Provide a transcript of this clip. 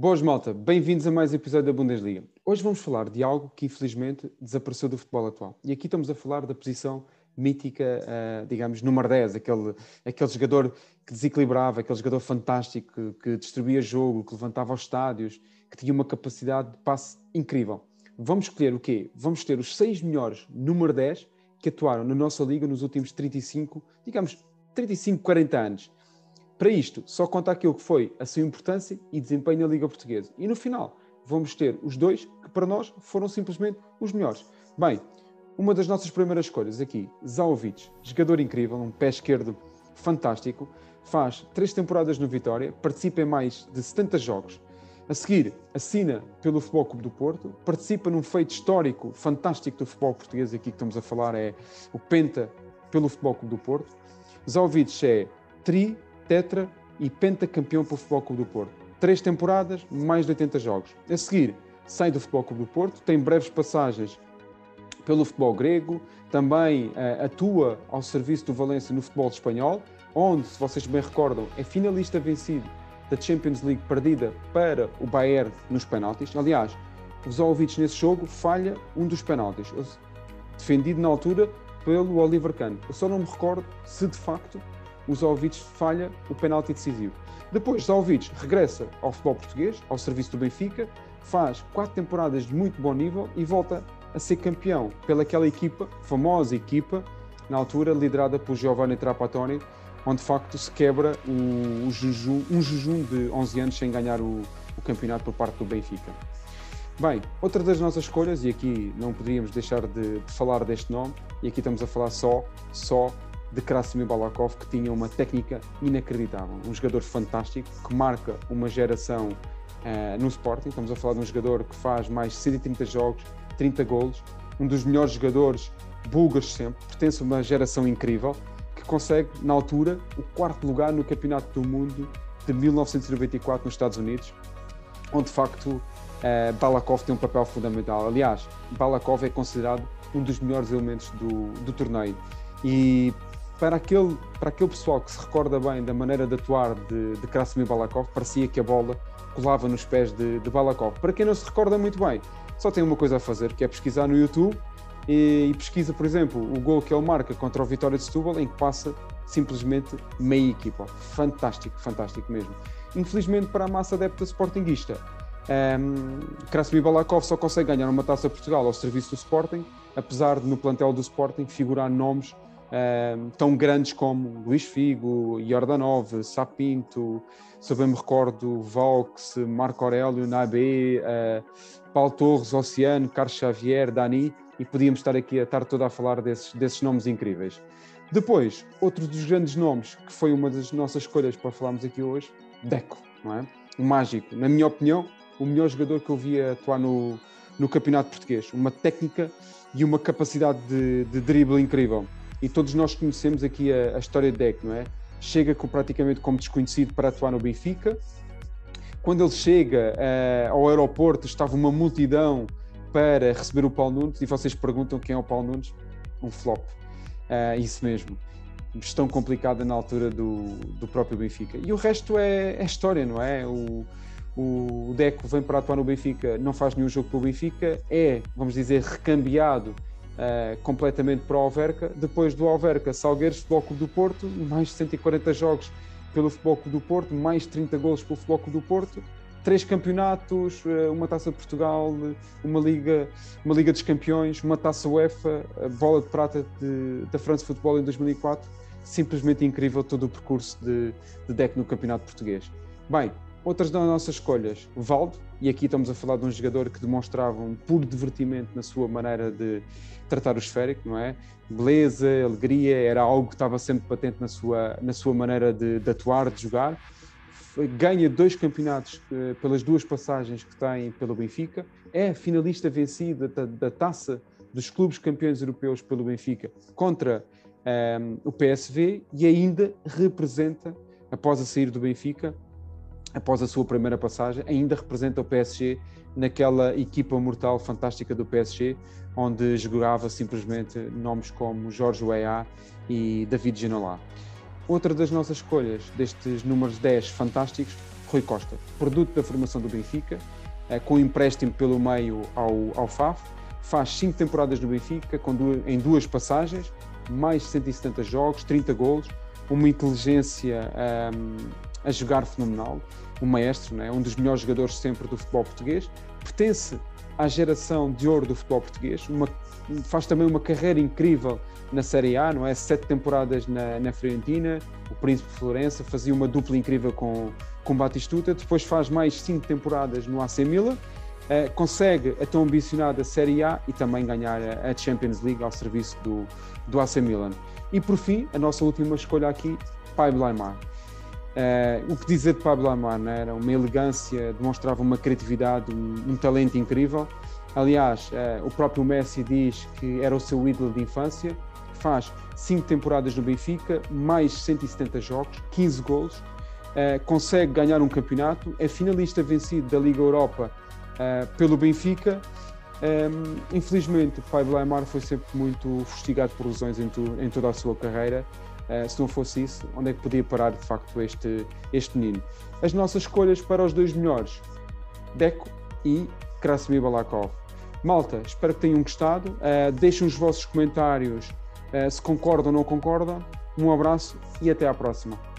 Boas malta, bem-vindos a mais um episódio da Bundesliga. Hoje vamos falar de algo que infelizmente desapareceu do futebol atual. E aqui estamos a falar da posição mítica, uh, digamos, número 10, aquele, aquele jogador que desequilibrava, aquele jogador fantástico que, que distribuía jogo, que levantava os estádios, que tinha uma capacidade de passe incrível. Vamos escolher o quê? Vamos ter os seis melhores número 10 que atuaram na nossa liga nos últimos 35, digamos, 35, 40 anos. Para isto, só conta aquilo que foi a sua importância e desempenho na Liga Portuguesa. E no final, vamos ter os dois que para nós foram simplesmente os melhores. Bem, uma das nossas primeiras escolhas aqui, Zaovic, jogador incrível, um pé esquerdo fantástico, faz três temporadas no Vitória, participa em mais de 70 jogos. A seguir, assina pelo Futebol Clube do Porto, participa num feito histórico fantástico do futebol português, aqui que estamos a falar é o Penta pelo Futebol Clube do Porto. Zaovic é tri, tetra e pentacampeão pelo Futebol Clube do Porto. Três temporadas, mais de 80 jogos. A seguir, sai do Futebol Clube do Porto, tem breves passagens pelo futebol grego, também uh, atua ao serviço do Valência no futebol espanhol, onde, se vocês bem recordam, é finalista vencido da Champions League perdida para o Bayern nos penaltis. Aliás, o Zovic nesse jogo falha um dos penaltis, defendido na altura pelo Oliver Kahn. Eu só não me recordo se de facto o Zovic falha o penalti decisivo. Depois, Zovic regressa ao futebol português, ao serviço do Benfica, faz quatro temporadas de muito bom nível e volta a ser campeão pelaquela equipa, famosa equipa, na altura liderada por Giovanni Trapattoni, onde de facto se quebra o, o jejum, um jejum de 11 anos sem ganhar o, o campeonato por parte do Benfica. Bem, outra das nossas escolhas, e aqui não poderíamos deixar de, de, falar deste nome, e aqui estamos a falar só, só de Krasimir Balakov, que tinha uma técnica inacreditável. Um jogador fantástico, que marca uma geração uh, no Sporting. Estamos a falar de um jogador que faz mais de 130 jogos, 30 golos, um dos melhores jogadores búlgaros sempre, pertence a uma geração incrível, que consegue, na altura, o quarto lugar no Campeonato do Mundo de 1994 nos Estados Unidos, onde de facto uh, Balakov tem um papel fundamental. Aliás, Balakov é considerado um dos melhores elementos do, do torneio. E para aquele, para aquele pessoal que se recorda bem da maneira de atuar de, de Krasimir Balakov, parecia que a bola colava nos pés de, de Balakov. Para quem não se recorda muito bem, só tem uma coisa a fazer, que é pesquisar no YouTube e, e pesquisa, por exemplo, o gol que ele marca contra o Vitória de Setúbal, em que passa simplesmente meia equipa. Fantástico, fantástico mesmo. Infelizmente para a massa adepta sportinguista, um, ehm, Krasimir Balakov só consegue ganhar uma taça Portugal ao serviço do Sporting, apesar de no plantel do Sporting figurar nomes tão grandes como Luís Figo, Jordanov, Sapinto, se eu bem me recordo, Vaux, Marco Aurélio, Nabé, uh, Paulo Torres, Oceano, Carlos Xavier, Dani, e podíamos estar aqui a estar toda a falar desses, desses nomes incríveis. Depois, outro dos grandes nomes, que foi uma das nossas escolhas para falarmos aqui hoje, Deco, não é? O mágico, na minha opinião, o melhor jogador que eu vi atuar no, no campeonato português. Uma técnica e uma capacidade de, de drible incrível. E todos nós conhecemos aqui a, a história de Deco, não é? Chega com, praticamente como desconhecido para atuar no Benfica, quando ele chega uh, ao aeroporto, estava uma multidão para receber o Paulo Nunes e vocês perguntam quem é o Paulo Nunes? Um flop. Uh, isso mesmo. Gestão complicada na altura do, do próprio Benfica. E o resto é, é história, não é? O, o Deco vem para atuar no Benfica, não faz nenhum jogo pelo Benfica, é, vamos dizer, recambiado uh, completamente para o Alverca. Depois do Alverca, Salgueiros, Futebol Clube do Porto, mais de 140 jogos pelo Futebol Clube do Porto, mais 30 golos pelo Futebol Clube do Porto, três campeonatos, eh, uma Taça de Portugal, uma Liga, uma Liga dos Campeões, uma Taça UEFA, a bola de prata de, da França Futebol em 2004. Simplesmente incrível todo o percurso de, de Deck no Campeonato Português. Bem, outras das nossas escolhas, Valdo, e aqui estamos a falar de um jogador que demonstrava um puro divertimento na sua maneira de tratar o esférico, não é? Beleza, alegria, era algo que estava sempre patente na sua, na sua maneira de, de atuar, de jogar. Ganha dois campeonatos uh, pelas duas passagens que tem pelo Benfica, é finalista vencida da, da taça dos clubes campeões europeus pelo Benfica contra um, ehm, o PSV e ainda representa, após a sair do Benfica, após a sua primeira passagem, ainda representa o PSG naquela equipa mortal fantástica do PSG, onde jogava simplesmente nomes como Jorge Weah e David Ginola. Outra das nossas escolhas destes números 10 fantásticos, Rui Costa, produto da formação do Benfica, com empréstimo pelo meio ao, ao FAF, faz cinco temporadas no Benfica, com duas, em duas passagens, mais de 170 jogos, 30 golos, uma inteligência um, a jogar fenomenal, um maestro, né? um dos melhores jogadores sempre do futebol português, pertence à geração de ouro do futebol português, uma, faz também uma carreira incrível na Série A, não é? Sete temporadas na, na Fiorentina, o Príncipe Florença, fazia uma dupla incrível com, com Batistuta, depois faz mais cinco temporadas no AC Milan, Uh, consegue a tão ambicionada Série A e também ganhar a Champions League ao serviço do, do AC Milan. E por fim, a nossa última escolha aqui, Pablo Aymar. Uh, o que dizer de Pablo Aymar? Né? Era uma elegância, demonstrava uma criatividade, um, um talento incrível. Aliás, uh, o próprio Messi diz que era o seu ídolo de infância. Faz cinco temporadas no Benfica, mais 170 jogos, 15 golos. Uh, consegue ganhar um campeonato, é finalista vencido da Liga Europa pelo Benfica um, infelizmente, o pai de Lamar foi sempre muito fustigado por lesões em, tu, em toda a sua carreira. Uh, se não fosse isso, onde é que podia parar de facto este, este menino? As nossas escolhas para os dois melhores, Deco e Krasimir Balakov. Malta, espero que tenham gostado. Uh, deixem os vossos comentários uh, se concordam ou não concordam. Um abraço e até à próxima.